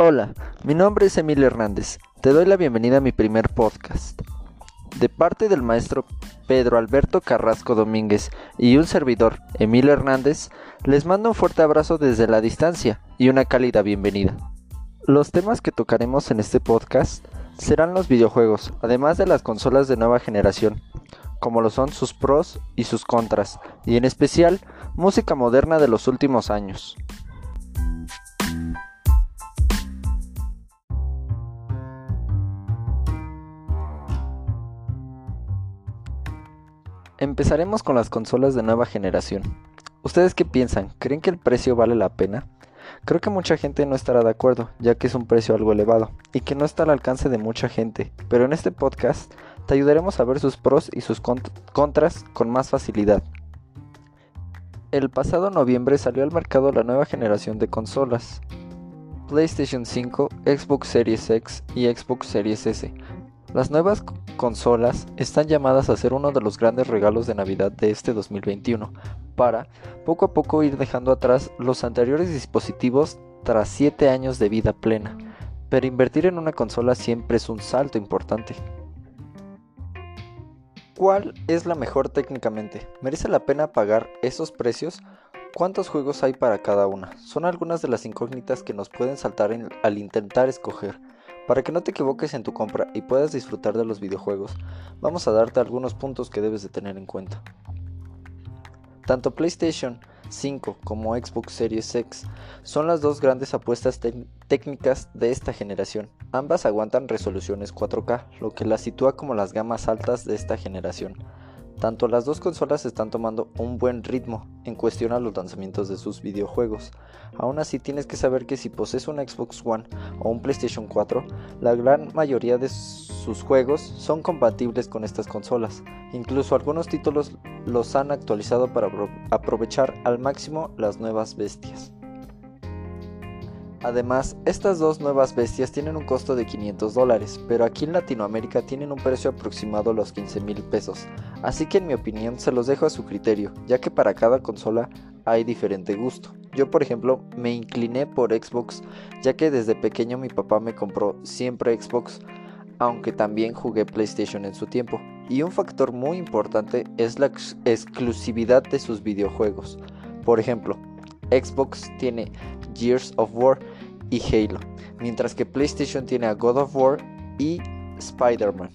Hola, mi nombre es Emilio Hernández. Te doy la bienvenida a mi primer podcast. De parte del maestro Pedro Alberto Carrasco Domínguez y un servidor, Emilio Hernández, les mando un fuerte abrazo desde la distancia y una cálida bienvenida. Los temas que tocaremos en este podcast serán los videojuegos, además de las consolas de nueva generación, como lo son sus pros y sus contras, y en especial música moderna de los últimos años. Empezaremos con las consolas de nueva generación. ¿Ustedes qué piensan? ¿Creen que el precio vale la pena? Creo que mucha gente no estará de acuerdo, ya que es un precio algo elevado y que no está al alcance de mucha gente, pero en este podcast te ayudaremos a ver sus pros y sus contras con más facilidad. El pasado noviembre salió al mercado la nueva generación de consolas, PlayStation 5, Xbox Series X y Xbox Series S, las nuevas consolas están llamadas a ser uno de los grandes regalos de Navidad de este 2021, para poco a poco ir dejando atrás los anteriores dispositivos tras 7 años de vida plena. Pero invertir en una consola siempre es un salto importante. ¿Cuál es la mejor técnicamente? ¿Merece la pena pagar esos precios? ¿Cuántos juegos hay para cada una? Son algunas de las incógnitas que nos pueden saltar al intentar escoger. Para que no te equivoques en tu compra y puedas disfrutar de los videojuegos, vamos a darte algunos puntos que debes de tener en cuenta. Tanto PlayStation 5 como Xbox Series X son las dos grandes apuestas técnicas de esta generación. Ambas aguantan resoluciones 4K, lo que las sitúa como las gamas altas de esta generación. Tanto las dos consolas están tomando un buen ritmo en cuestión a los lanzamientos de sus videojuegos. Aún así tienes que saber que si posees un Xbox One o un PlayStation 4, la gran mayoría de sus juegos son compatibles con estas consolas. Incluso algunos títulos los han actualizado para aprovechar al máximo las nuevas bestias. Además, estas dos nuevas bestias tienen un costo de 500 dólares, pero aquí en Latinoamérica tienen un precio aproximado a los 15 mil pesos, así que en mi opinión se los dejo a su criterio, ya que para cada consola hay diferente gusto. Yo por ejemplo me incliné por Xbox, ya que desde pequeño mi papá me compró siempre Xbox, aunque también jugué PlayStation en su tiempo, y un factor muy importante es la exclusividad de sus videojuegos. Por ejemplo, Xbox tiene Gears of War y Halo, mientras que PlayStation tiene a God of War y Spider-Man.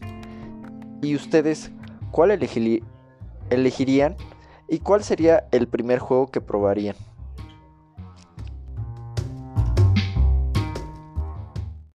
¿Y ustedes cuál elegirían y cuál sería el primer juego que probarían?